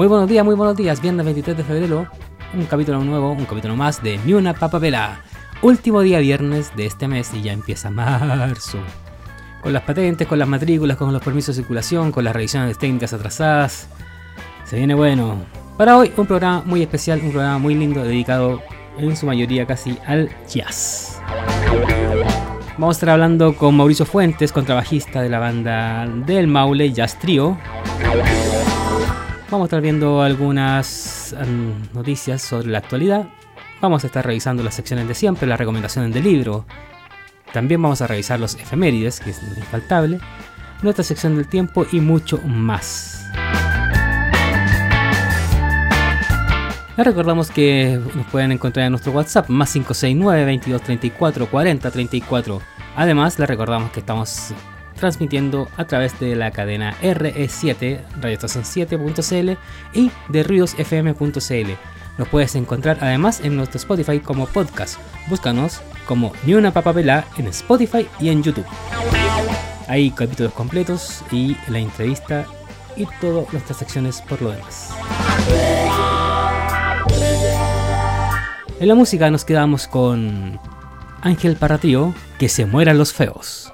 Muy buenos días, muy buenos días. Viernes 23 de febrero, un capítulo nuevo, un capítulo más de Ni una. Último día viernes de este mes y ya empieza marzo. Con las patentes, con las matrículas, con los permisos de circulación, con las revisiones técnicas atrasadas. Se viene bueno. Para hoy un programa muy especial, un programa muy lindo dedicado en su mayoría casi al jazz. Vamos a estar hablando con Mauricio Fuentes, contrabajista de la banda del Maule Jazz Trio. Vamos a estar viendo algunas um, noticias sobre la actualidad. Vamos a estar revisando las secciones de siempre, las recomendaciones del libro. También vamos a revisar los efemérides, que es infaltable, nuestra sección del tiempo y mucho más. Les recordamos que nos pueden encontrar en nuestro WhatsApp más 569 22 34 40 34. Además, les recordamos que estamos transmitiendo a través de la cadena RE7, radioestación7.cl y de ruidosfm.cl. Nos puedes encontrar además en nuestro Spotify como podcast. Búscanos como Ni una papapela en Spotify y en YouTube. Hay capítulos completos y la entrevista y todas nuestras secciones por lo demás. En la música nos quedamos con Ángel Parratío, que se mueran los feos.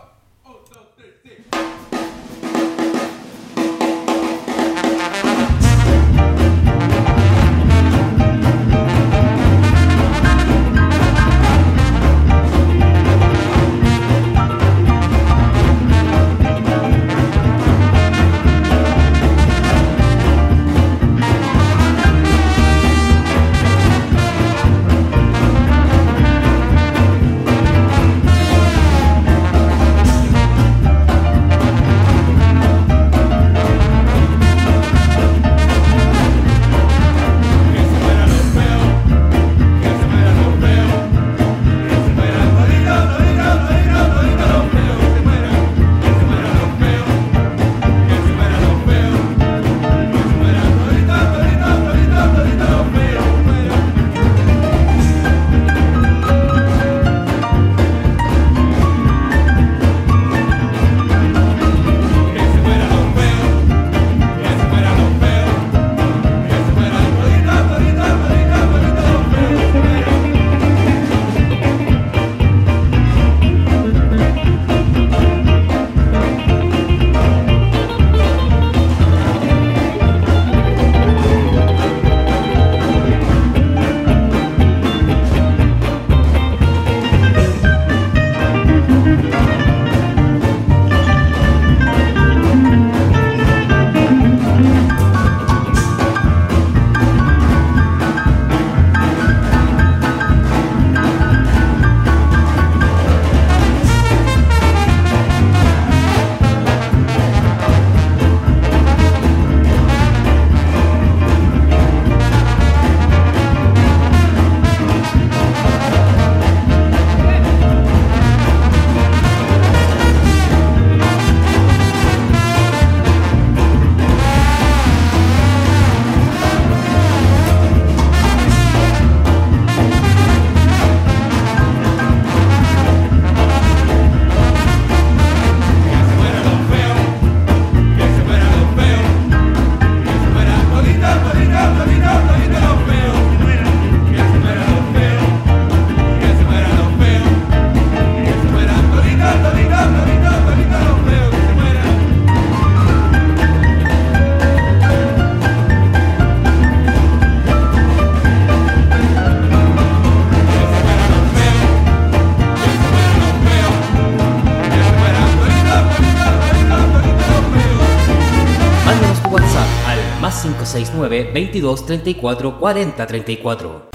22 34 40 34.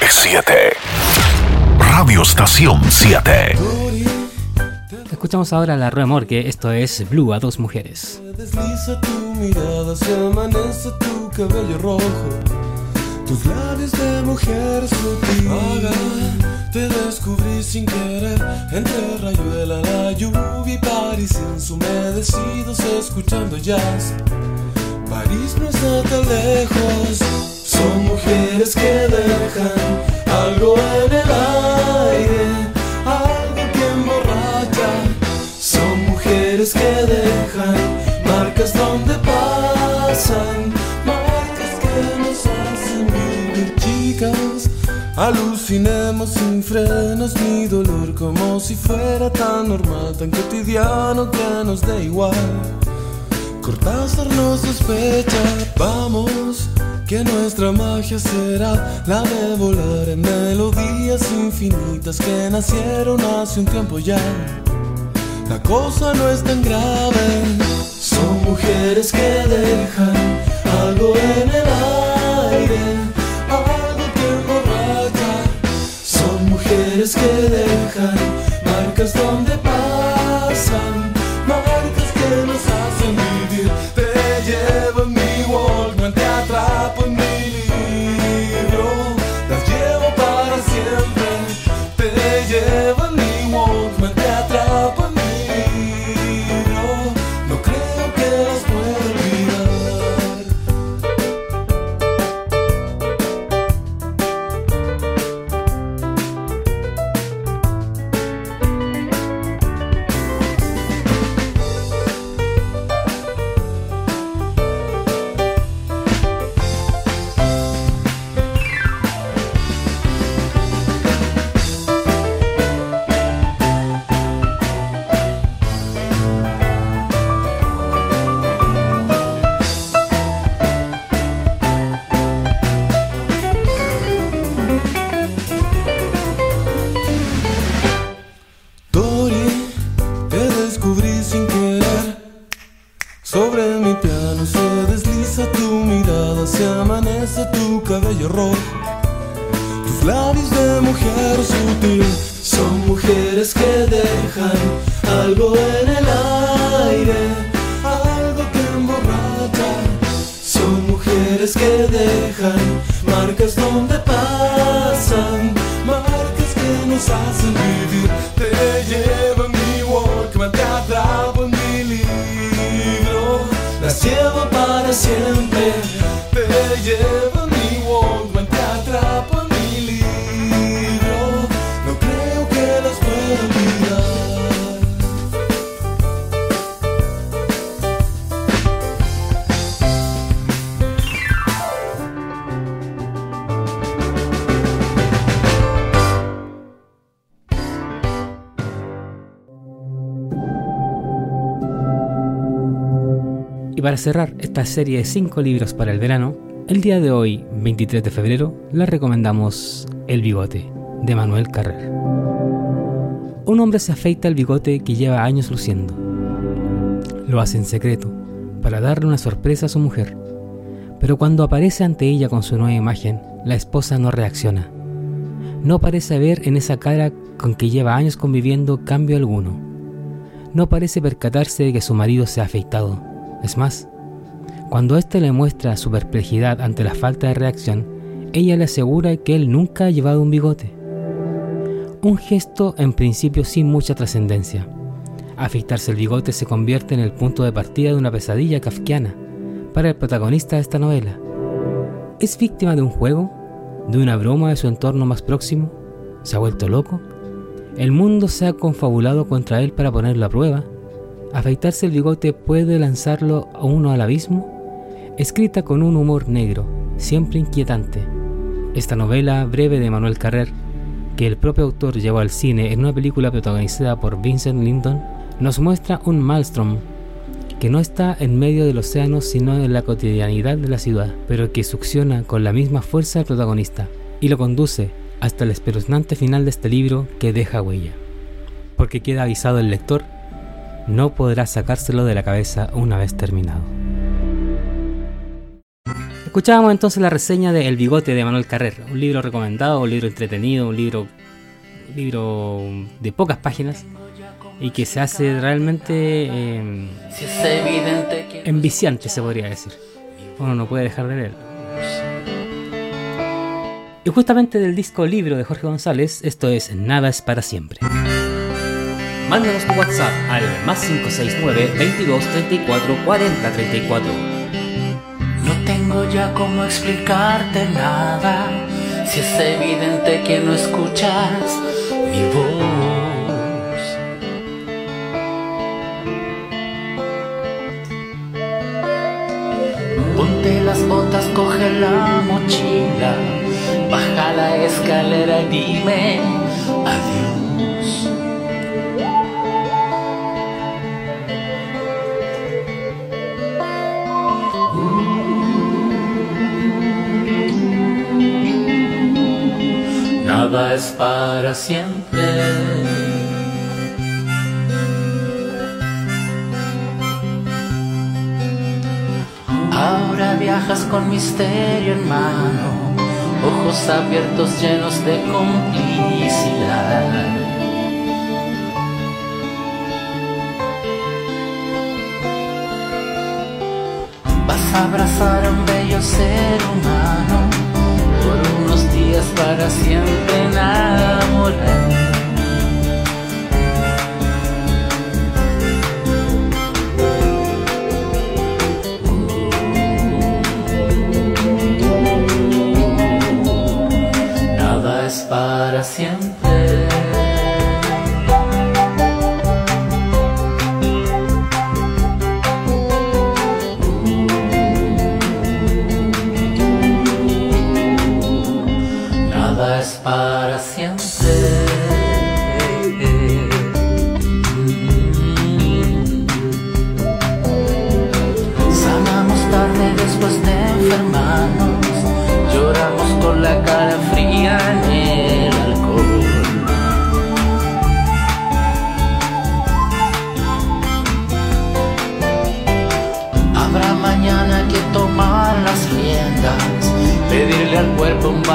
R7 Radio Estación 7 Escuchamos ahora la remorque, esto es Blue a dos mujeres. Desliza tu mirada, se amanece tu cabello rojo. Tus labios de mujer sutil. Vaga, te descubrí sin querer. Entre rayuela, la lluvia y París ensumedecidos escuchando jazz. París no está tan lejos. Son mujeres que dejan algo en el aire, algo que emborracha. Son mujeres que dejan marcas donde pasan, marcas que nos hacen vivir. Chicas, alucinemos sin frenos ni dolor, como si fuera tan normal, tan cotidiano que nos da igual. Cortázar nos sospecha, vamos, que nuestra magia será la de volar en melodías infinitas que nacieron hace un tiempo ya. La cosa no es tan grave, son mujeres que dejan algo en el aire, algo que emborracha. Son mujeres que dejan marcas donde pasan, descubrí sin querer. Sobre mi piano se desliza tu mirada, se amanece tu cabello rojo. Tus labios de mujer sutil son mujeres que dejan algo en el aire, algo que emborracha. Son mujeres que dejan marcas donde pasan, marcas que nos hacen vivir. Siempre. Te llevo para cerrar esta serie de 5 libros para el verano, el día de hoy, 23 de febrero, les recomendamos El bigote, de Manuel Carrer. Un hombre se afeita el bigote que lleva años luciendo. Lo hace en secreto, para darle una sorpresa a su mujer. Pero cuando aparece ante ella con su nueva imagen, la esposa no reacciona. No parece ver en esa cara con que lleva años conviviendo cambio alguno. No parece percatarse de que su marido se ha afeitado. Es más, cuando éste le muestra su perplejidad ante la falta de reacción, ella le asegura que él nunca ha llevado un bigote. Un gesto en principio sin mucha trascendencia. Afeitarse el bigote se convierte en el punto de partida de una pesadilla kafkiana para el protagonista de esta novela. ¿Es víctima de un juego? ¿De una broma de su entorno más próximo? ¿Se ha vuelto loco? ¿El mundo se ha confabulado contra él para ponerlo a prueba? ¿Afeitarse el bigote puede lanzarlo a uno al abismo? Escrita con un humor negro, siempre inquietante. Esta novela breve de Manuel Carrer, que el propio autor llevó al cine en una película protagonizada por Vincent Lindon, nos muestra un maelstrom que no está en medio del océano sino en la cotidianidad de la ciudad, pero que succiona con la misma fuerza al protagonista y lo conduce hasta el espeluznante final de este libro que deja huella. Porque queda avisado el lector, no podrá sacárselo de la cabeza una vez terminado. Escuchábamos entonces la reseña de El bigote de Manuel Carrer, un libro recomendado, un libro entretenido, un libro, un libro de pocas páginas, y que se hace realmente eh, enviciante, se podría decir. Uno no puede dejar de leerlo. Y justamente del disco libro de Jorge González, esto es Nada es para siempre. Mándanos tu WhatsApp al más 569 22 34 40 34. No tengo ya cómo explicarte nada, si es evidente que no escuchas mi voz. Ponte las botas, coge la mochila, baja la escalera y dime adiós. Nada es para siempre. Ahora viajas con misterio en mano, ojos abiertos llenos de complicidad. Vas a abrazar a un bello ser humano para siempre enamorar.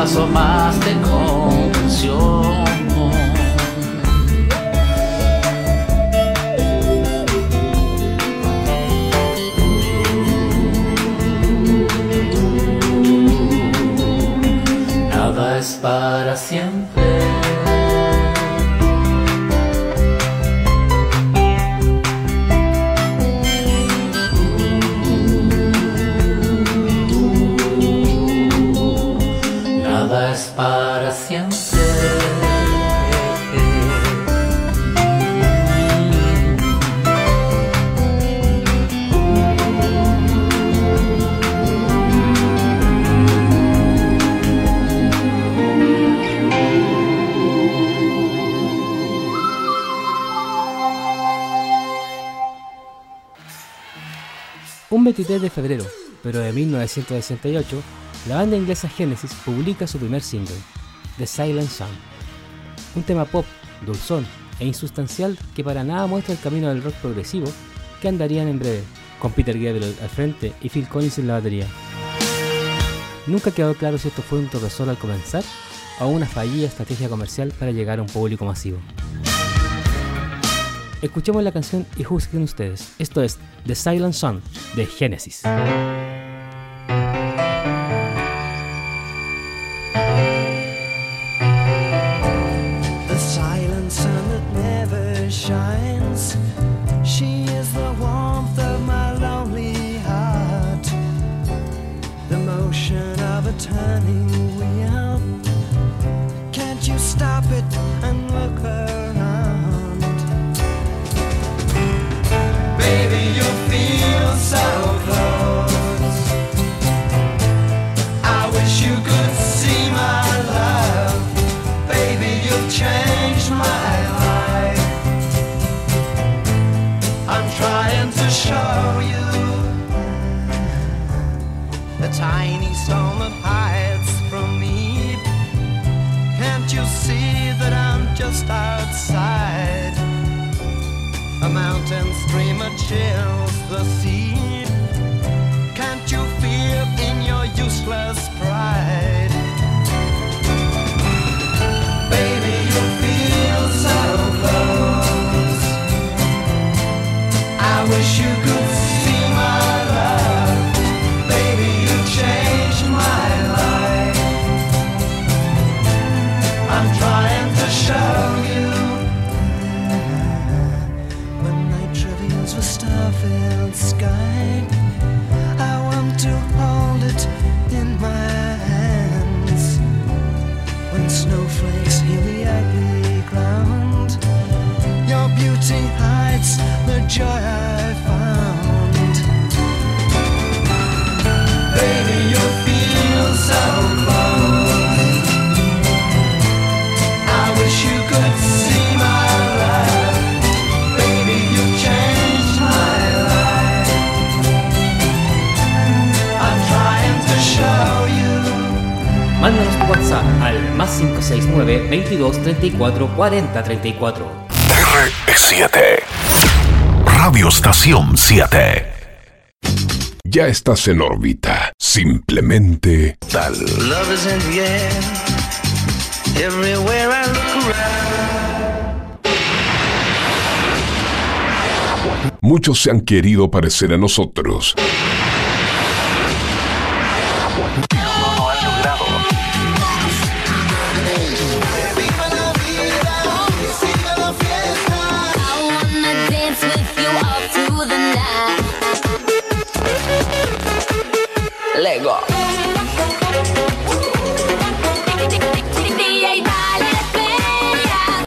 Paso más de comprensión. Nada es para siempre. 23 de febrero, pero de 1968, la banda inglesa Genesis publica su primer single, The Silent Song, un tema pop, dulzón e insustancial que para nada muestra el camino del rock progresivo que andarían en breve, con Peter Gabriel al frente y Phil Collins en la batería. Nunca quedó claro si esto fue un tropezón al comenzar o una fallida estrategia comercial para llegar a un público masivo. Escuchemos la canción y juzguen ustedes. Esto es The Silent Song de Genesis. my life. I'm trying to show you the tiny stone that hides from me. Can't you see that I'm just outside? A mountain stream that chills the sea. Can't you feel in your useless pride? 669 22 34 40 34. R7 Radio Estación 7 Ya estás en órbita, simplemente tal. Love is in the air, everywhere I look around. Muchos se han querido parecer a nosotros.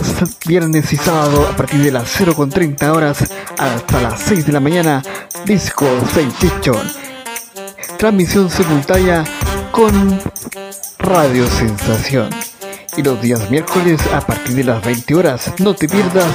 viernes y sábado, a partir de las 0.30 horas hasta las 6 de la mañana, Disco Sensation. Transmisión simultánea con Radio Sensación. Y los días miércoles a partir de las 20 horas, no te pierdas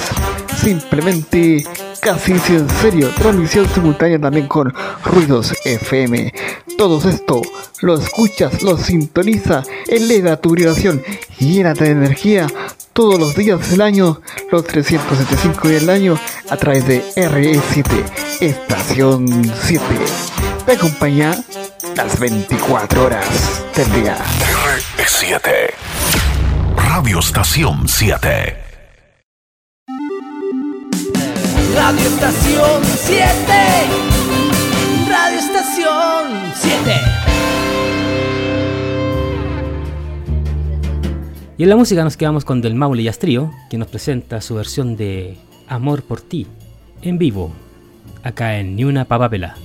simplemente casi si en serio, transmisión simultánea también con Ruidos FM. Todo esto lo escuchas, lo sintoniza, eleva tu vibración, llénate de energía todos los días del año, los 375 días del año, a través de RE7, Estación 7. Te acompaña las 24 horas del día. R7 Radio Estación 7 Radio Estación 7. Radio Estación 7. Y en la música nos quedamos con Del Maule y Astrío, que nos presenta su versión de Amor por ti, en vivo, acá en Ni una papapela.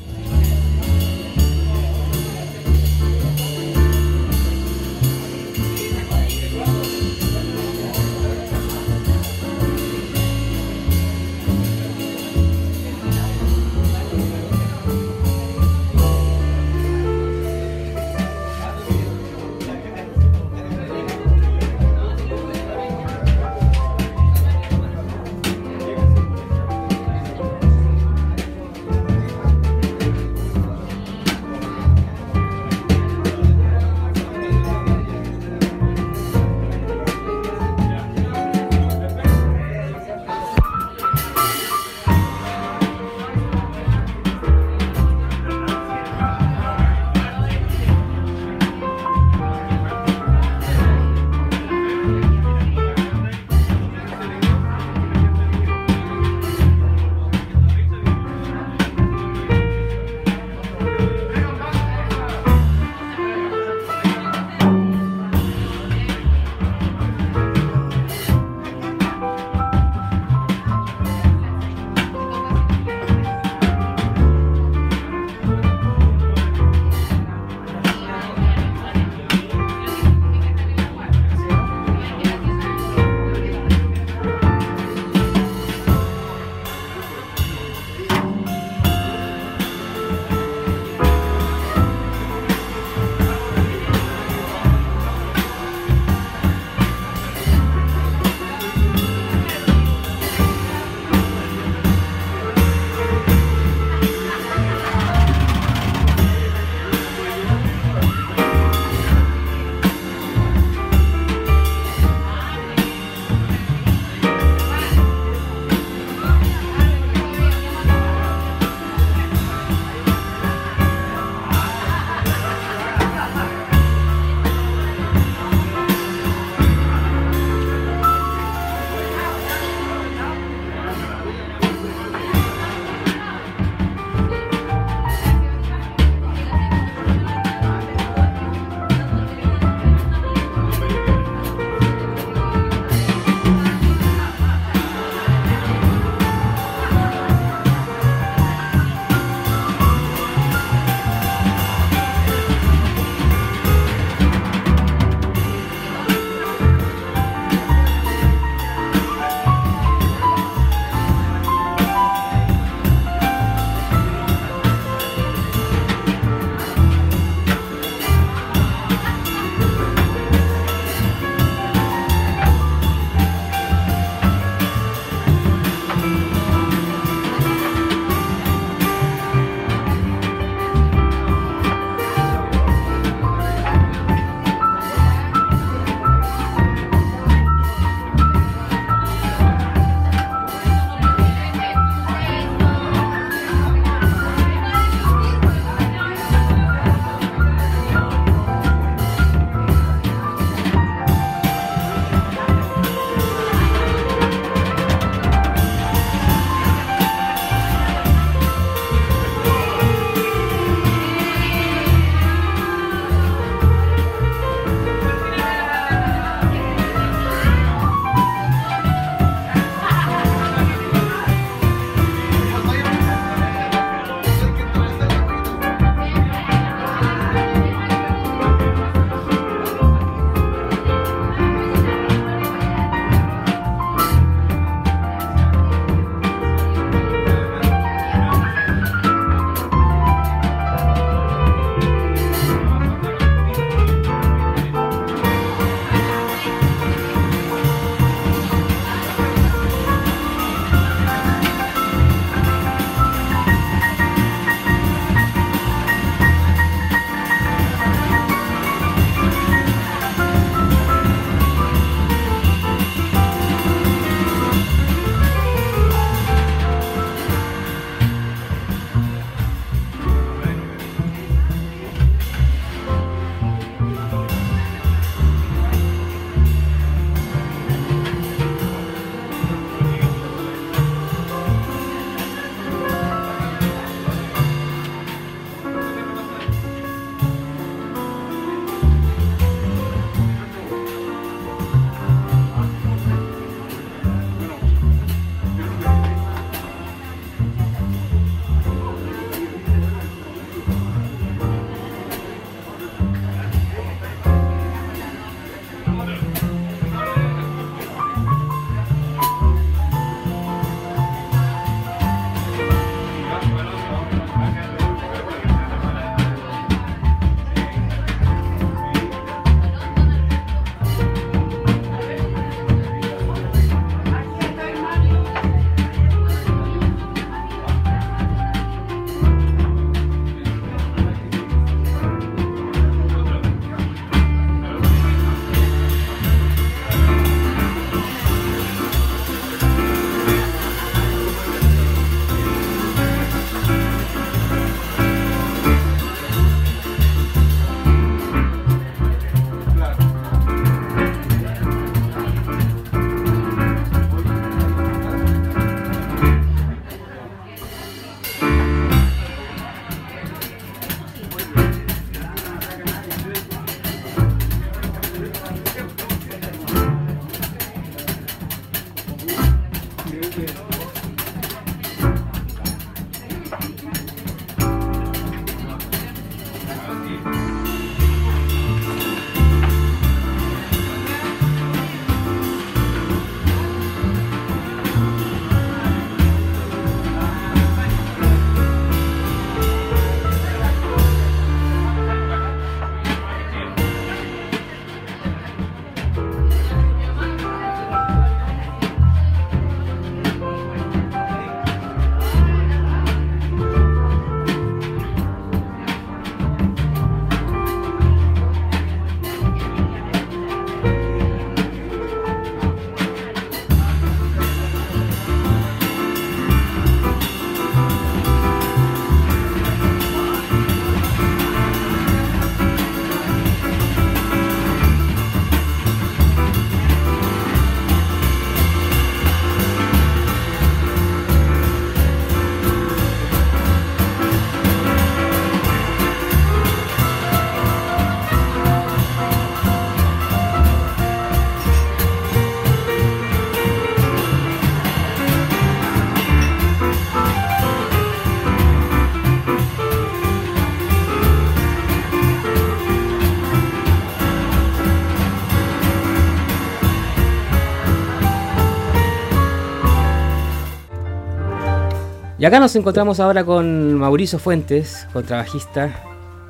Y acá nos encontramos ahora con Mauricio Fuentes, contrabajista.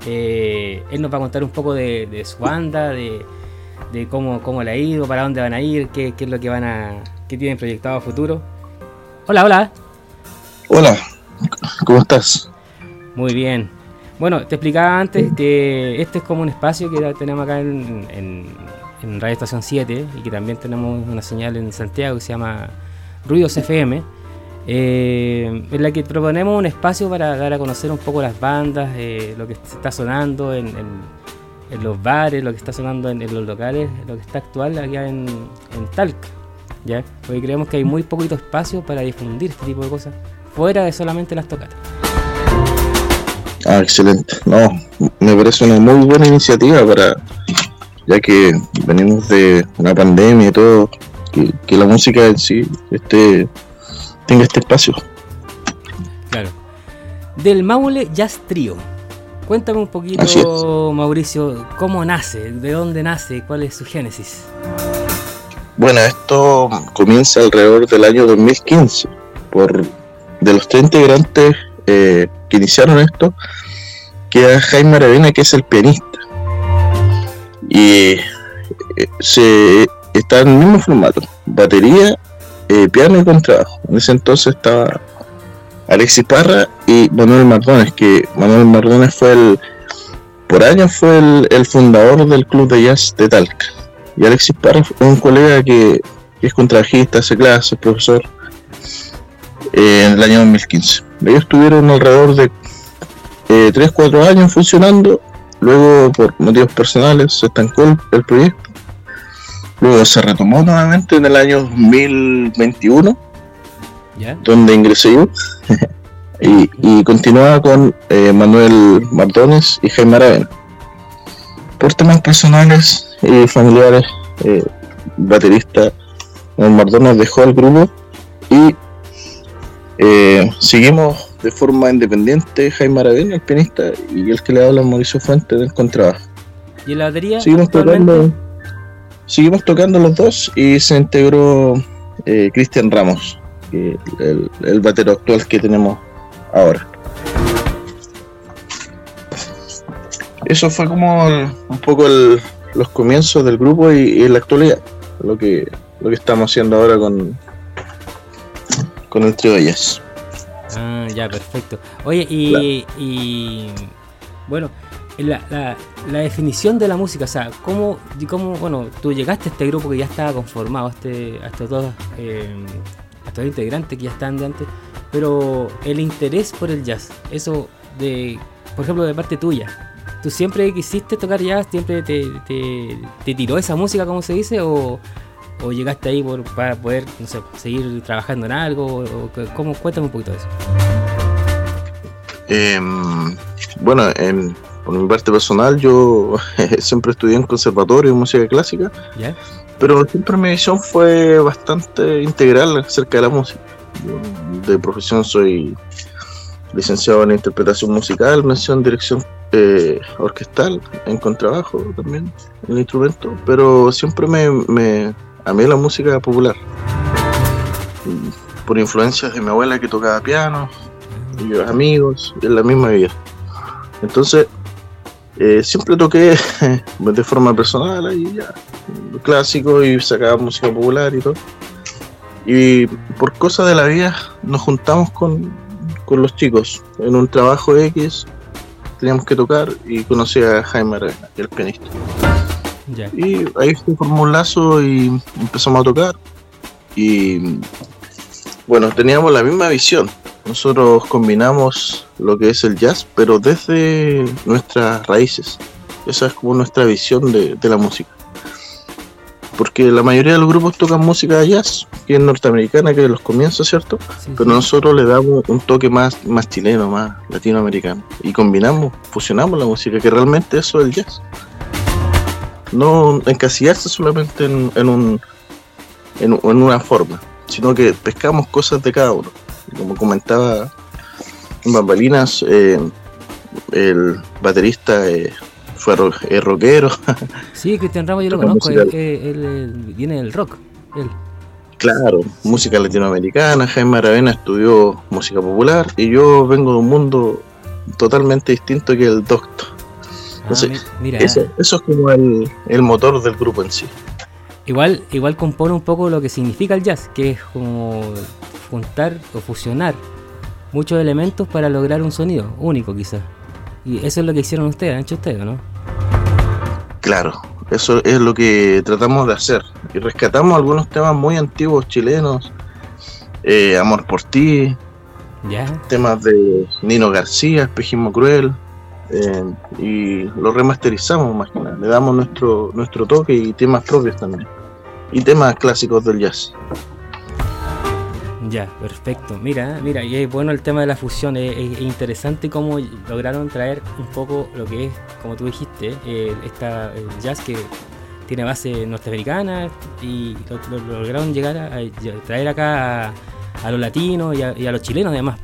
Eh, él nos va a contar un poco de, de su banda, de, de cómo, cómo le ha ido, para dónde van a ir, qué, qué es lo que van a. qué tienen proyectado a futuro. Hola, hola. Hola, ¿cómo estás? Muy bien. Bueno, te explicaba antes que este es como un espacio que tenemos acá en, en, en Radio Estación 7 y que también tenemos una señal en Santiago que se llama Ruidos FM, eh, en la que proponemos un espacio para dar a conocer un poco las bandas, eh, lo que está sonando en, los bares, lo que está sonando en, los locales, lo que está actual allá en, Talca. ¿ya? Porque creemos que hay muy poquito espacio para difundir este tipo de cosas, fuera de solamente las tocatas. Ah, excelente. No, me parece una muy buena iniciativa para, ya que venimos de una pandemia y todo, que, que la música en sí este, tenga este espacio. Claro. Del Maule Jazz Trio. Cuéntame un poquito. Mauricio, cómo nace, de dónde nace, cuál es su génesis. Bueno, esto comienza alrededor del año 2015. Por de los tres integrantes eh, que iniciaron esto, queda Jaime Aravena, que es el pianista. Y eh, se está en el mismo formato: batería, eh, piano y contrabajo. En ese entonces estaba Alexis Parra y Manuel Mardones, que Manuel Mardones fue el, por años fue el, fundador del club de jazz de Talca. Y Alexis Parra fue un colega que, es contrabajista, hace clases, profesor, eh, en el año 2015. Ellos estuvieron alrededor de 3-4 años funcionando, luego por motivos personales se estancó el proyecto, luego se retomó nuevamente en el año 2021, ¿Ya? donde ingresé yo, y, y continuaba con eh, Manuel Mardones y Jaime Aravena. Por temas personales y familiares, eh, baterista Manuel Mardones dejó el grupo y eh, seguimos de forma independiente Jaime Aravena, el pianista, y el que le habla Mauricio Fuentes del contrabajo. ¿Y la batería? Seguimos tocando, seguimos tocando los dos y se integró eh, Cristian Ramos, el, el batero actual que tenemos ahora. Eso fue como el- un poco el- los comienzos del grupo y, y la actualidad, lo que, lo que estamos haciendo ahora con, con el trío de jazz. Ah, ya, perfecto. Oye, y, y bueno, la, la, la definición de la música, o sea, ¿cómo, cómo, bueno, tú llegaste a este grupo que ya estaba conformado, a, este, estos dos, eh, a estos integrantes que ya estaban de antes, pero el interés por el jazz, eso de, por ejemplo, de parte tuya, ¿tú siempre quisiste tocar jazz, siempre te, te, te tiró esa música, como se dice, o, o llegaste ahí por, para poder, no sé, seguir trabajando en algo, o, cómo, cuéntame un poquito de eso. Em, bueno, en- por mi parte personal, yo siempre estudié en conservatorio música clásica, ¿Ya? pero siempre mi visión fue bastante integral acerca de la música. Yo de profesión soy licenciado en interpretación musical, mención en dirección eh, orquestal, en contrabajo también, en instrumento, pero siempre me, me amé la música popular. Por influencias de mi abuela que tocaba piano, y los amigos, en la misma vida. Entonces, eh, siempre toqué de forma personal ahí ya, clásico y sacaba música popular y todo. Y por cosas de la vida nos juntamos con, con los chicos en un trabajo X, teníamos que tocar y conocí a Jaime Arena, el pianista. Y ahí se formó un lazo y empezamos a tocar. Y bueno, teníamos la misma visión. Nosotros combinamos lo que es el jazz, pero desde nuestras raíces. Esa es como nuestra visión de, de la música. Porque la mayoría de los grupos tocan música de jazz, que es norteamericana, que de los comienzos, ¿cierto? Sí, Pero sí. nosotros le damos un toque más, más chileno, más latinoamericano. Y combinamos, fusionamos la música, que realmente eso es el jazz. No encasillarse solamente en, en un, en, un- en una forma, sino que pescamos cosas de cada uno. Como comentaba en Bambalinas, eh, el baterista eh, fue ro- eh, rockero, Sí, Cristian Ramos yo lo conozco, él, él- él, viene del rock. Él. Claro, música latinoamericana, Jaime Aravena estudió música popular y yo vengo de un mundo totalmente distinto que el doctor. Entonces, Ah, mi- mira, eso, eso es como el, el motor del grupo en sí. igual, igual compone un poco lo que significa el jazz, que es como juntar o fusionar muchos elementos para lograr un sonido único quizás. Y eso es lo que hicieron ustedes, han hecho ustedes, ¿no? Claro, eso es lo que tratamos de hacer. Y rescatamos algunos temas muy antiguos chilenos, eh, Amor por ti, Ya. temas de Nino García, Espejismo Cruel, eh, y lo remasterizamos más que nada. Le damos nuestro, nuestro toque y temas propios también. Y temas clásicos del jazz. Ya, perfecto. Mira, mira, y es bueno el tema de la fusión, es, es- es interesante cómo lograron traer un poco lo que es, como tú dijiste, eh, esta el jazz que tiene base norteamericana y lo, lo- lo lograron llegar a, a traer acá a, a los latinos y a, y a los chilenos además.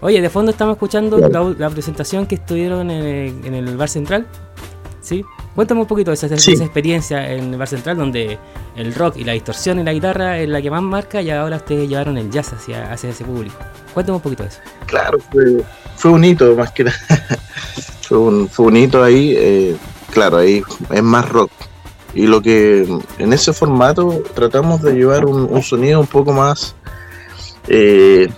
Oye, de fondo estamos escuchando la, la presentación que estuvieron en el, en el Bar Central, ¿sí? Cuéntame un poquito de esa, Sí. esa experiencia en el Bar Central donde el rock y la distorsión y la guitarra es la que más marca y ahora ustedes llevaron el jazz hacia, hacia ese público. Cuéntame un poquito de eso. Claro, fue, fue un hito más que nada. fue, un, fue un hito ahí. eh, claro, ahí es más rock. Y lo que en ese formato tratamos de llevar un, un sonido un poco más. eh,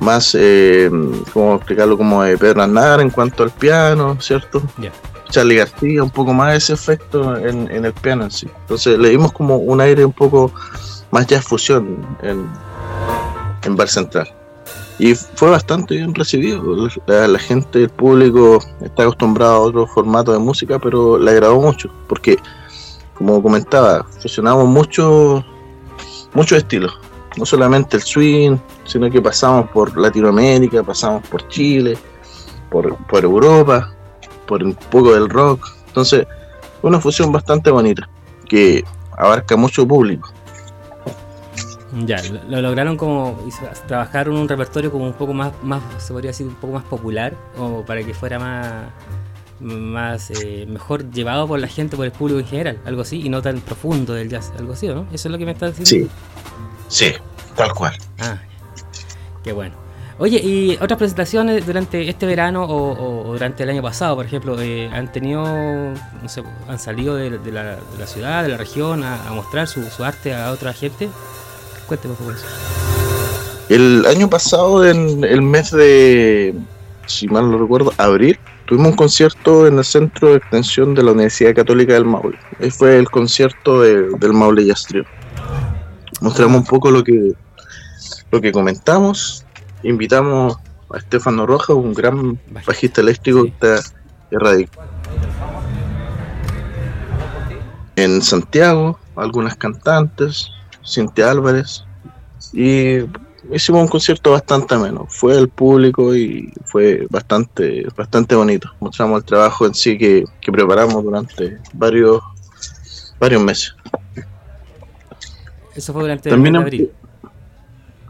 más, eh, ¿cómo explicarlo? Como de Pedro Aznar en cuanto al piano, ¿cierto? Ya. Charlie García, un poco más ese efecto en, el piano en sí. Entonces le dimos como un aire un poco más jazz fusión en, Bar Central. Y fue bastante bien recibido. La, gente, el público está acostumbrado a otro formato de música, pero le agradó mucho, porque como comentaba, fusionamos muchos muchos estilos. No solamente el swing, sino que pasamos por Latinoamérica, pasamos por Chile, por Europa, por un poco del rock. Entonces, una fusión bastante bonita, que abarca mucho público. Ya, lo, lo lograron como trabajaron un repertorio como un poco más, más, se podría decir, un poco más popular, o para que fuera más, más eh, mejor llevado por la gente, por el público en general, algo así, y no tan profundo del jazz, algo así, ¿o ¿no? Eso es lo que me estás diciendo. Sí, sí, tal cual. Ah, qué bueno. Oye, ¿y otras presentaciones durante este verano o, durante el año pasado, por ejemplo, eh, han tenido, no sé, han salido de, la, ciudad, de la región, a, mostrar su, arte a otra gente? Cuénteme un poco eso. El año pasado, en el mes de, si mal no recuerdo, abril, tuvimos un concierto en el centro de extensión de la Universidad Católica del Maule. Ese fue el concierto de- del Maule Jazz Trio. Mostramos un poco lo que, lo que comentamos. Invitamos a Estefano Rojas, un gran bajista eléctrico que está erradicado en Santiago, algunas cantantes, Cintia Álvarez, y hicimos un concierto bastante ameno. Fue el público y fue bastante, bastante bonito. Mostramos el trabajo en sí que, que preparamos durante varios, varios meses. Eso fue durante También el mes de abril.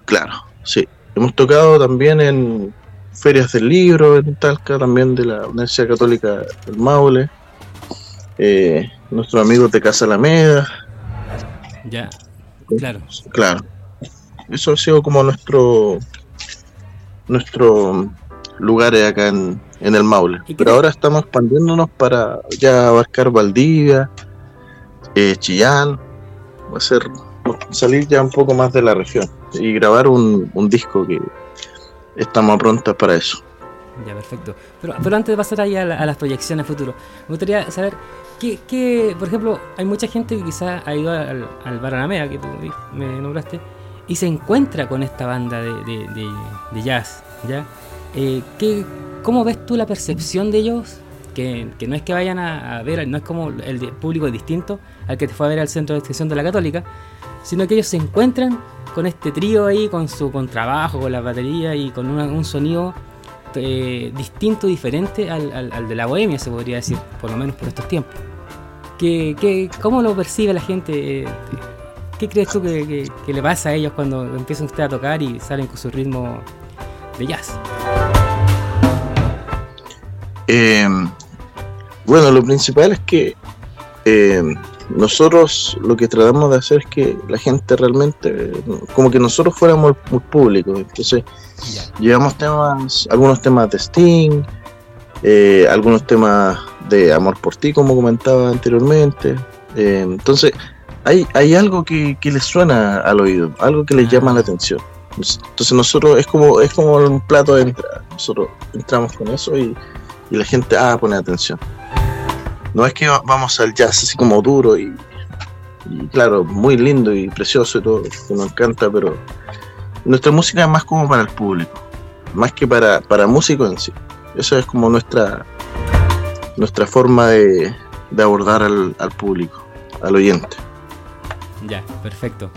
Claro, sí. Hemos tocado también en ferias del libro en Talca, también de la Universidad Católica del Maule. Eh, nuestros amigos de Casa Alameda, Ya, claro. Claro. Eso ha sido como nuestro nuestro lugares acá en, en el Maule. ¿Y qué Pero ahora estamos expandiéndonos para ya abarcar Valdivia, eh, Chillán, va a ser salir ya un poco más de la región y grabar un, un disco que estamos prontos para eso. Ya, perfecto. Pero, pero antes de pasar ahí a, la- a las proyecciones futuras, me gustaría saber qué, qué, por ejemplo, hay mucha gente que quizás ha ido al, al Bar Alameda, que tú me nombraste, y se encuentra con esta banda de- de jazz, ¿ya? Eh, ¿qué- ¿Cómo ves tú la percepción de ellos? Que, que no es que vayan a, a ver, no es como el público distinto al que te fue a ver al centro de extensión de la Católica, sino que ellos se encuentran con este trío ahí, con su contrabajo, con la batería y con una- un sonido eh, distinto, diferente al, al- al de la bohemia, se podría decir, por lo menos por estos tiempos. ¿Qué, qué, ¿Cómo lo percibe la gente? ¿Qué crees tú que, que- que le pasa a ellos cuando empiezan ustedes a tocar y salen con su ritmo de jazz? Eh, bueno, lo principal es que eh, nosotros lo que tratamos de hacer es que la gente realmente, como que nosotros fuéramos el, el público. Entonces, llevamos temas, algunos temas de Sting, eh, algunos temas de Amor por ti, como comentaba anteriormente. Eh, entonces, hay, hay algo que, que les suena al oído, algo que les Ah. llama la atención. Entonces nosotros es como es como un plato de entrada. Nosotros entramos con eso y, y la gente ah, pone atención. No es que va- vamos al jazz así como duro y, y claro, muy lindo y precioso y todo, que nos encanta, pero nuestra música es más como para el público, más que para, para músicos en sí. Esa es como nuestra nuestra forma de, de abordar al, al público, al oyente. Ya, perfecto.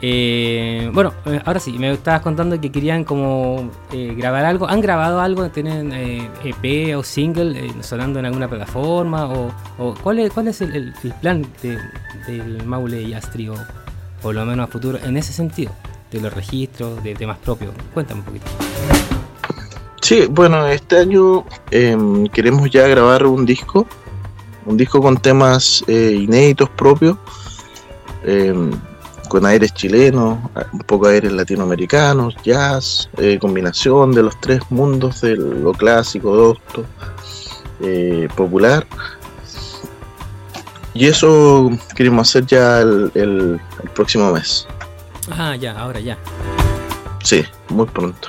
Eh, bueno, eh, ahora sí, me estabas contando que querían como eh, grabar algo. ¿Han grabado algo? ¿Tienen eh, EP o single sonando en alguna plataforma? ¿O, o cuál es, cuál es el, plan de- del Maule Jazz Trio? Por lo menos a futuro, en ese sentido, de los registros, de temas propios. Cuéntame un poquito. Sí, bueno, este año em, queremos ya grabar un disco, un disco con temas inéditos propios, em, con aires chilenos, un poco aires latinoamericanos, jazz, eh, combinación de los tres mundos de lo clásico, docto, eh, popular. Y eso queremos hacer ya el, el- el próximo mes. Ah, ya, ahora ya. Sí, muy pronto.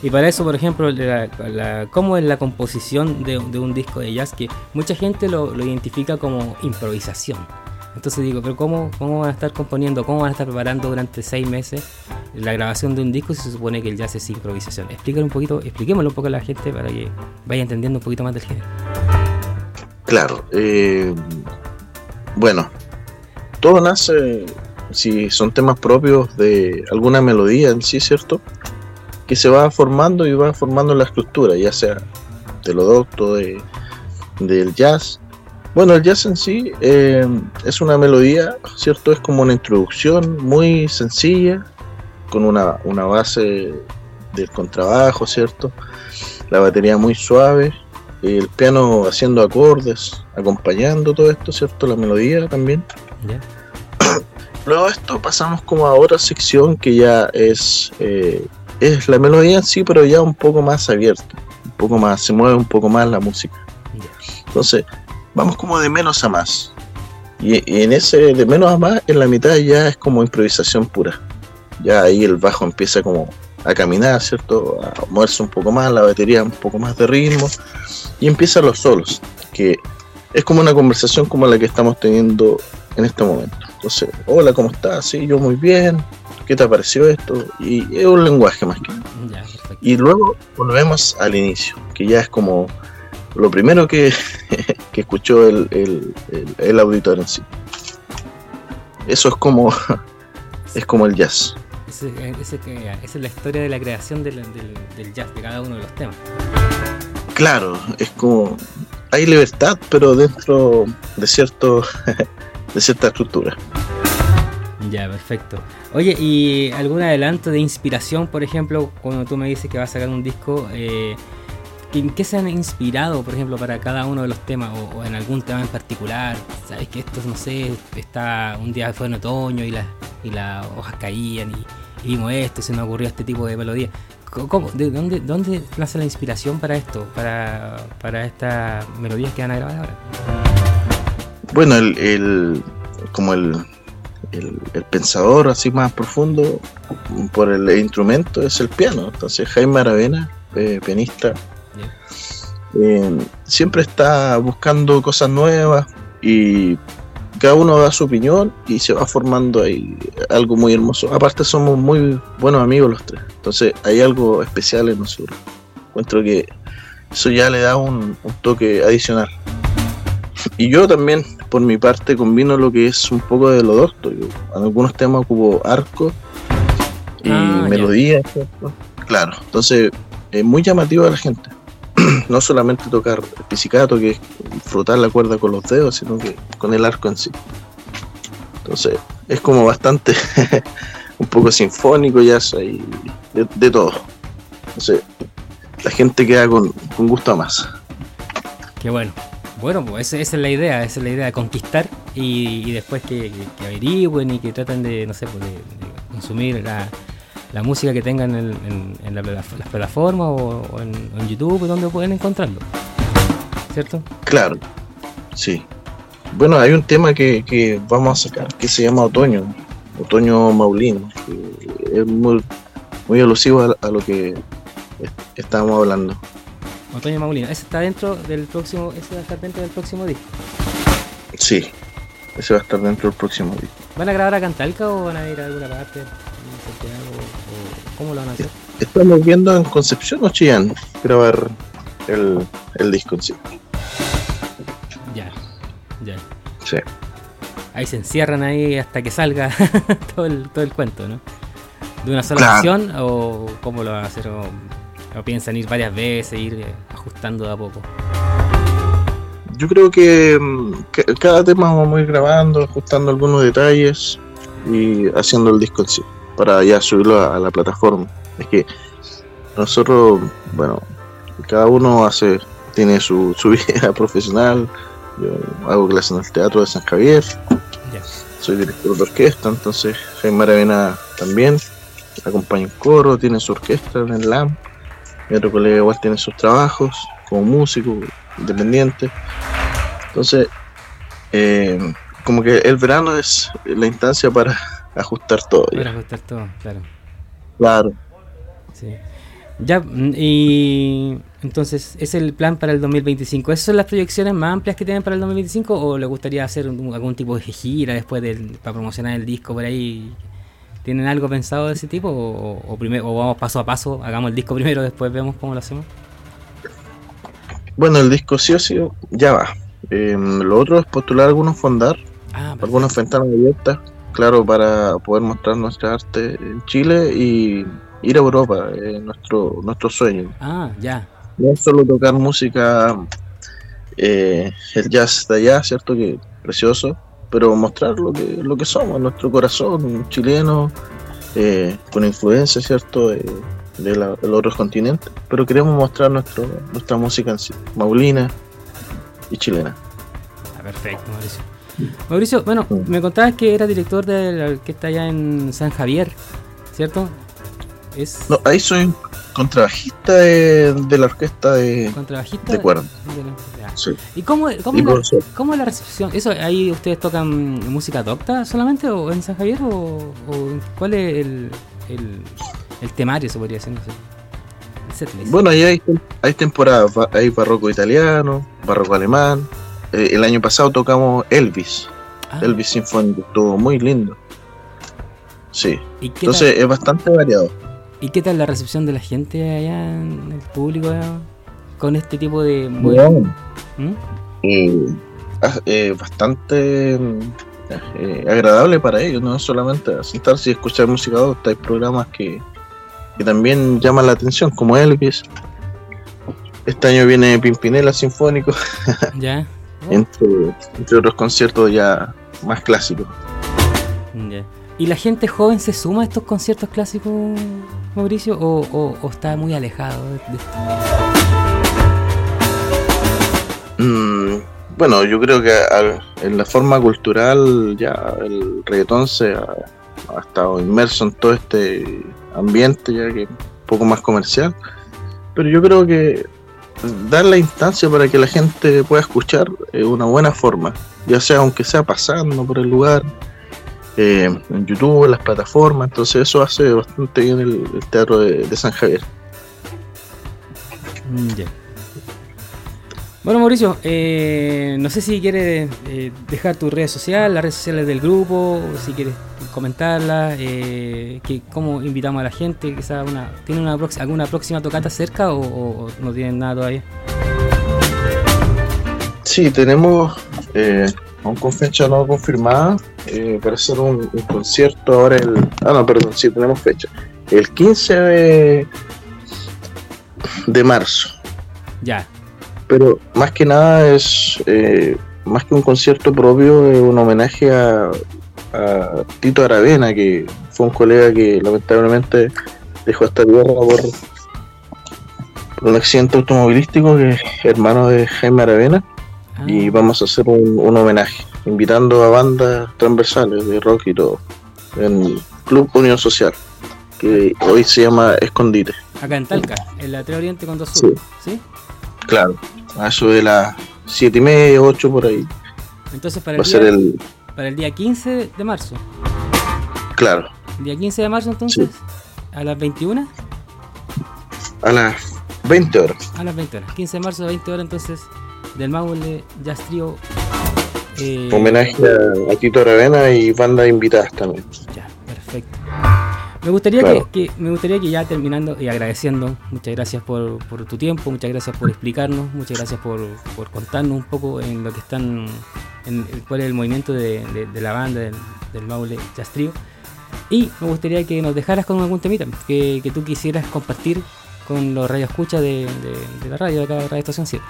Y para eso, por ejemplo, la- la- ¿cómo es la composición de, de un disco de jazz? Que mucha gente lo, lo identifica como improvisación. Entonces digo, pero ¿cómo, ¿cómo van a estar componiendo, cómo van a estar preparando durante seis meses la grabación de un disco si se supone que el jazz es improvisación? Explícalo un poquito, expliquémoslo un poco a la gente para que vaya entendiendo un poquito más del género. Claro, eh, bueno, todo nace, si son temas propios de alguna melodía en sí, ¿cierto? Que se va formando y va formando la estructura, ya sea de lo docto, de, del jazz. Bueno, el jazz en sí eh, es una melodía, ¿cierto? Es como una introducción muy sencilla, con una, una base del contrabajo, ¿cierto? La batería muy suave, el piano haciendo acordes, acompañando todo esto, ¿cierto? La melodía también. Luego de esto pasamos como a otra sección que ya es, eh, es la melodía en sí, pero ya un poco más abierta, un poco más, se mueve un poco más la música. Entonces, vamos como de menos a más. Y, y en ese de menos a más, en la mitad ya es como improvisación pura. Ya ahí el bajo empieza como a caminar, ¿cierto? A moverse un poco más, la batería un poco más de ritmo. Y empiezan los solos, que es como una conversación como la que estamos teniendo en este momento. Entonces, hola, ¿cómo estás? Sí, yo muy bien. ¿Qué te pareció esto? Y es un lenguaje más que nada. Ya. Y luego volvemos al inicio, que ya es como lo primero que, que escuchó el, el, el- el auditor en sí. Eso es como, es como el jazz. Esa es la historia de la creación del, del- del jazz, de cada uno de los temas. Claro, es como hay libertad, pero dentro de cierto de cierta estructura. Ya, perfecto. Oye, ¿y algún adelanto de inspiración, por ejemplo, cuando tú me dices que vas a sacar un disco? Eh, ¿En qué se han inspirado, por ejemplo, para cada uno de los temas o, en algún tema en particular? Sabes que esto, no sé, está un día fue en otoño y las y las hojas caían y, y vimos esto, se me ocurrió este tipo de melodía. Co- ¿Cómo? ¿De dónde, dónde nace la inspiración para esto, para, para estas melodías que van a grabar ahora? Bueno, el, el como el, el, el pensador así más profundo por el instrumento es el piano. Entonces Jaime Aravena, eh, pianista, eh, siempre está buscando cosas nuevas y cada uno da su opinión y se va formando ahí algo muy hermoso. Aparte somos muy buenos amigos los tres, entonces hay algo especial en nosotros. Encuentro que eso ya le da un, un toque adicional. Y yo también, por mi parte, combino lo que es un poco de lo docto. Yo, en algunos temas ocupo arco y Ah, melodía, ¿cierto? Claro, entonces es muy llamativo a la gente. no solamente tocar pizzicato, que es frotar la cuerda con los dedos, sino que con el arco en sí. Entonces, es como bastante, un poco sinfónico ya, y de, de todo. Entonces, la gente queda con, con gusto a más. Qué bueno. Bueno, pues esa, es la idea, esa es la idea, conquistar y, después que, averigüen y que traten de, no sé, pues, de consumir la, la música que tengan en, en- en la las plataformas o, o en, YouTube, donde pueden encontrarlo. ¿Cierto? Claro, sí. Bueno, hay un tema que, que vamos a sacar que se llama Otoño, Otoño Maulino, que es muy, muy alusivo a, a lo que es- estábamos hablando. Otoño Maulino. Ese está dentro del próximo, ese va a estar dentro del próximo disco. Sí, ese va a estar dentro del próximo disco. ¿Van a grabar a Cantalca o van a ir a alguna parte? Santiago, o- ¿Cómo lo van a hacer? Estamos viendo en Concepción o Chillán grabar el, el disco en sí. Ya, ya. Sí. Ahí se encierran ahí hasta que salga todo, el, todo el cuento, ¿no? ¿De una sola Claro. canción o cómo lo van a hacer? ¿O, o piensan ir varias veces, ir eh, ajustando de a poco? Yo creo que mm, ca- cada tema vamos a ir grabando, ajustando algunos detalles y haciendo el disco en sí, para ya subirlo a, a la plataforma. Es que nosotros, bueno, cada uno hace, tiene su, su vida profesional. Yo hago clases en el Teatro de San Javier, soy director de orquesta, entonces Jaime Aravena también acompaña en coro, tiene su orquesta en el LAM. Mi otro colega igual tiene sus trabajos como músico independiente. Entonces, eh, como que el verano es la instancia para ajustar todo. ya. Ajustar todo, claro. Claro. Sí. Ya, mm, y entonces, ¿es el plan para el 2025? ¿Esas son las proyecciones más amplias que tienen para el 2025 o le gustaría hacer un- algún tipo de gira después del, para promocionar el disco por ahí? ¿Tienen algo pensado de ese tipo o, o primero, o vamos paso a paso, hagamos el disco primero, después vemos cómo lo hacemos? Bueno, el disco sí o sí ya va. Eh, lo otro es postular algunos fondar, Ah, algunas ventanas abiertas, claro, para poder mostrar nuestra arte en Chile y ir a Europa, es nuestro, nuestro sueño. Ah, ya. no solo tocar música, eh, el jazz de allá, ¿cierto? Que precioso, pero mostrar lo que, lo que somos, nuestro corazón chileno, eh, con influencia, ¿cierto? De los otros continentes, pero queremos mostrar nuestro, nuestra música en sí, maulina y chilena. Ah, perfecto, Mauricio. Mauricio, bueno, me contabas que era director de la orquesta allá en San Javier, ¿cierto? Es No, ahí soy contrabajista de, de la orquesta de, contrabajista. de cuerda. la- sí. ¿Y cómo, cómo, Y la, profesor. cómo es la recepción? ¿Eso ahí ustedes tocan música docta solamente o en San Javier o, o cuál es el, el, el temario, se podría decir? No sé. Bueno, ahí hay, hay temporadas, hay barroco italiano, barroco alemán. Eh, el año pasado tocamos Elvis, Ah, Elvis Sinfónico, estuvo muy lindo. Sí, ¿y, qué entonces es bastante variado. ¿Y qué tal la recepción de la gente allá en el público allá, con este tipo de... Bueno, ¿Mm? eh, ah, eh, bastante eh, agradable para ellos, no solamente sentarse y escuchar música adulta, hay programas que, que también llaman la atención, como Elvis. Este año viene Pimpinela Sinfónico, ¿Ya? Entre, entre otros conciertos ya más clásicos. ¿Y la gente joven se suma a estos conciertos clásicos, Mauricio? ¿O, o- o está muy alejado de esto? Mm, bueno, yo creo que en la forma cultural ya el reggaetón se ha, ha estado inmerso en todo este ambiente ya que es un poco más comercial. Pero yo creo que dar la instancia para que la gente pueda escuchar es una buena forma, ya sea aunque sea pasando por el lugar, eh, en YouTube, en las plataformas, entonces eso hace bastante bien el, teatro de, de San Javier. Mm, ya. Bueno, Mauricio, eh, no sé si quieres eh, dejar tus redes sociales, las redes sociales del grupo, si quieres comentarlas, eh, que, cómo invitamos a la gente, quizá una, ¿tiene una prox- alguna próxima tocata cerca o, o- o no tienen nada todavía? Sí, tenemos eh, aún con fecha no confirmada eh, para hacer un, un concierto ahora el... Ah, no, perdón, sí, tenemos fecha. El 15 de, de marzo. Ya, Pero más que nada es, eh, más que un concierto propio, es un homenaje a, a Tito Aravena, que fue un colega que lamentablemente dejó esta tierra por, por un accidente automovilístico, que es hermano de Jaime Aravena Ah, y vamos a hacer un, un homenaje invitando a bandas transversales de rock y todo. En el Club Unión Social, que hoy se llama Escondite. Acá en Talca, en la 3 Oriente con 2 Sur. ¿Sí? Claro, a eso de las 7 y media, 8 por ahí. Entonces para Va el, a ser día, el. Para el día 15 de marzo. Claro, El día 15 de marzo entonces, a las 21, a las 20 horas. a las 20 horas. 15 de marzo, 20 horas entonces, del Maule Jazz Trio. eh, Homenaje a, a Tito Aravena y bandas invitadas también. Ya, perfecto. Me gustaría, Claro. que, que- me gustaría que ya terminando y agradeciendo, muchas gracias por, por tu tiempo, muchas gracias por explicarnos, muchas gracias por, por contarnos un poco en lo que están, en, cuál es el movimiento de, de- de la banda del, del Maule Jazz Trio. Y me gustaría que nos dejaras con algún temita que, que tú quisieras compartir con los radioescuchas de, de, de la radio de acá, Radio Estación 7.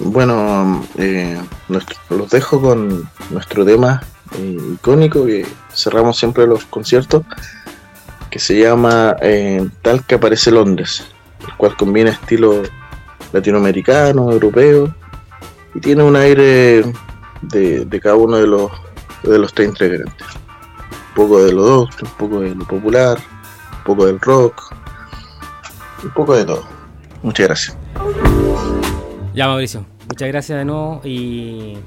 Bueno, eh, los dejo con nuestro tema eh, icónico que cerramos siempre los conciertos, que se llama eh, Tal que aparece Londres, el cual combina estilo latinoamericano, europeo, y tiene un aire de, cada uno de los, de los tres integrantes. Un poco de lo dos, un poco de lo popular, un poco del rock, un poco de todo. Muchas gracias. Ya, Mauricio, muchas gracias de nuevo y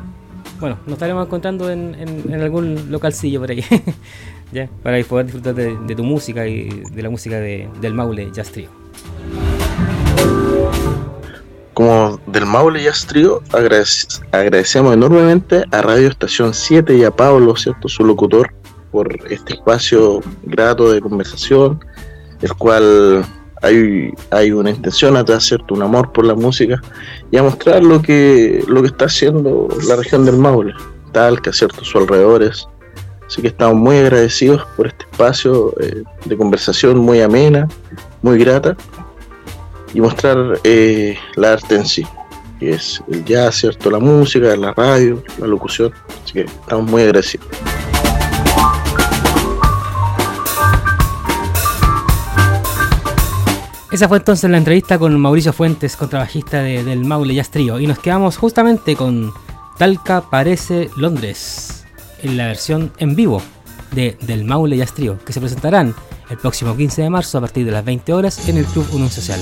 bueno, nos estaremos encontrando en, en- algún localcillo por ahí, para poder disfrutar de, tu música y de la música de- del Maule Jazz como del Maule Jazz agradecemos enormemente a Radio Estación 7 y a Pablo, ¿cierto? su locutor, por este espacio grato de conversación, el cual hay, hay una intención atrás, ¿cierto? un amor por la música y a mostrar lo que, lo que está haciendo la región del Maule, Talca, ¿cierto? sus alrededores. Así que estamos muy agradecidos por este espacio eh, de conversación muy amena, muy grata y mostrar eh, la arte en sí, que es el jazz, ¿cierto? La música, la radio, la locución. Así que estamos muy agradecidos. Esa fue entonces la entrevista con Mauricio Fuentes, contrabajista de- del Maule Jazz Trio. Y nos quedamos justamente con Talca Parece Londres, en la versión en vivo de Del Maule Jazz Trio, que se presentarán el próximo 15 de marzo a partir de las 20 horas en el Club Unión Social.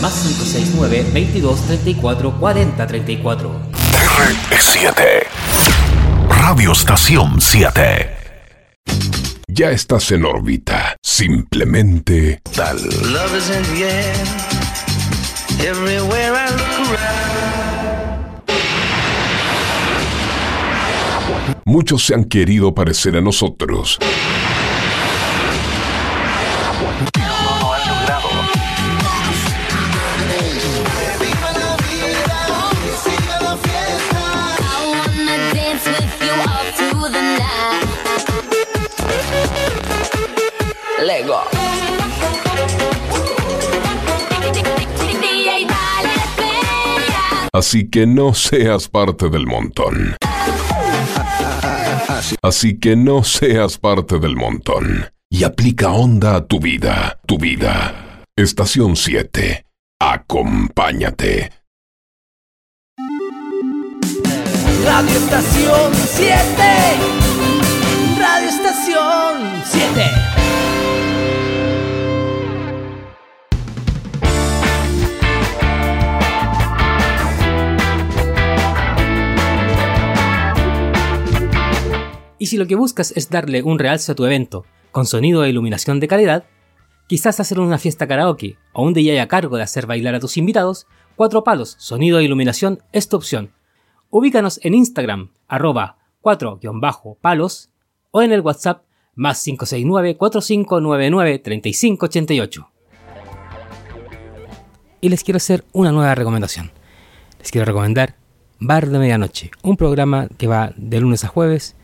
Más 569 22 34 40 34. R7. Radio Estación 7. Ya estás en órbita. Simplemente tal. Love is in the air. Everywhere I look around. Muchos se han querido parecer a nosotros. Así que no seas parte del montón. Así que no seas parte del montón. Y aplica onda a tu vida, tu vida. Estación 7. Acompáñate. Radio Estación 7. Radio Estación 7. Si lo que buscas es darle un realce a tu evento, con sonido e iluminación de calidad, quizás hacer una fiesta karaoke o un DJ a cargo de hacer bailar a tus invitados, Cuatro Palos, Sonido e Iluminación es tu opción. Ubícanos en Instagram, arroba 4-palos o en el WhatsApp más 569 4599 3588. Y les quiero hacer una nueva recomendación. Les quiero recomendar Bar de Medianoche, un programa que va de lunes a jueves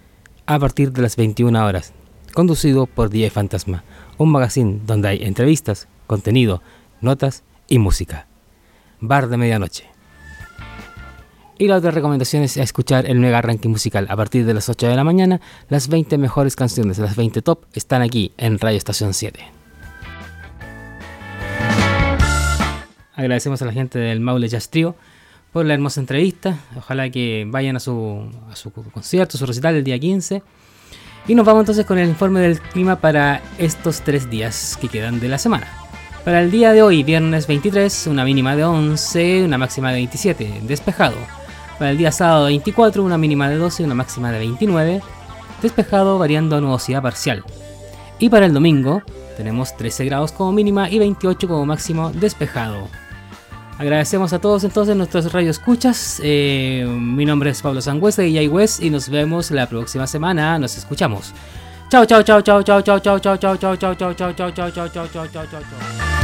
a partir de las 21 horas, conducido por DJ Fantasma, un magazine donde hay entrevistas, contenido, notas y música. Bar de Medianoche. Y la otra recomendación es escuchar el mega ranking musical a partir de las 8 de la mañana. Las 20 mejores canciones, las 20 top, están aquí en Radio Estación 7. Agradecemos a la gente del Maule Jazz por la hermosa entrevista. Ojalá que vayan a su, a su concierto, su recital el día 15. Y nos vamos entonces con el informe del clima para estos tres días que quedan de la semana. Para el día de hoy, viernes 23, una mínima de 11, una máxima de 27, despejado. Para el día sábado 24, una mínima de 12, una máxima de 29, despejado variando a nubosidad parcial. Y para el domingo, tenemos 13 grados como mínima y 28 como máximo despejado. Agradecemos a todos entonces nuestros radio escuchas. Eh, mi nombre es Pablo Sangüesa de Yay y nos vemos la próxima semana. Nos escuchamos. Chao, chao, chao, chao, chao, chao, chao, chao, chao, chao, chao, chao, chao, chao, chao, chao, chao, chao, chao, chao.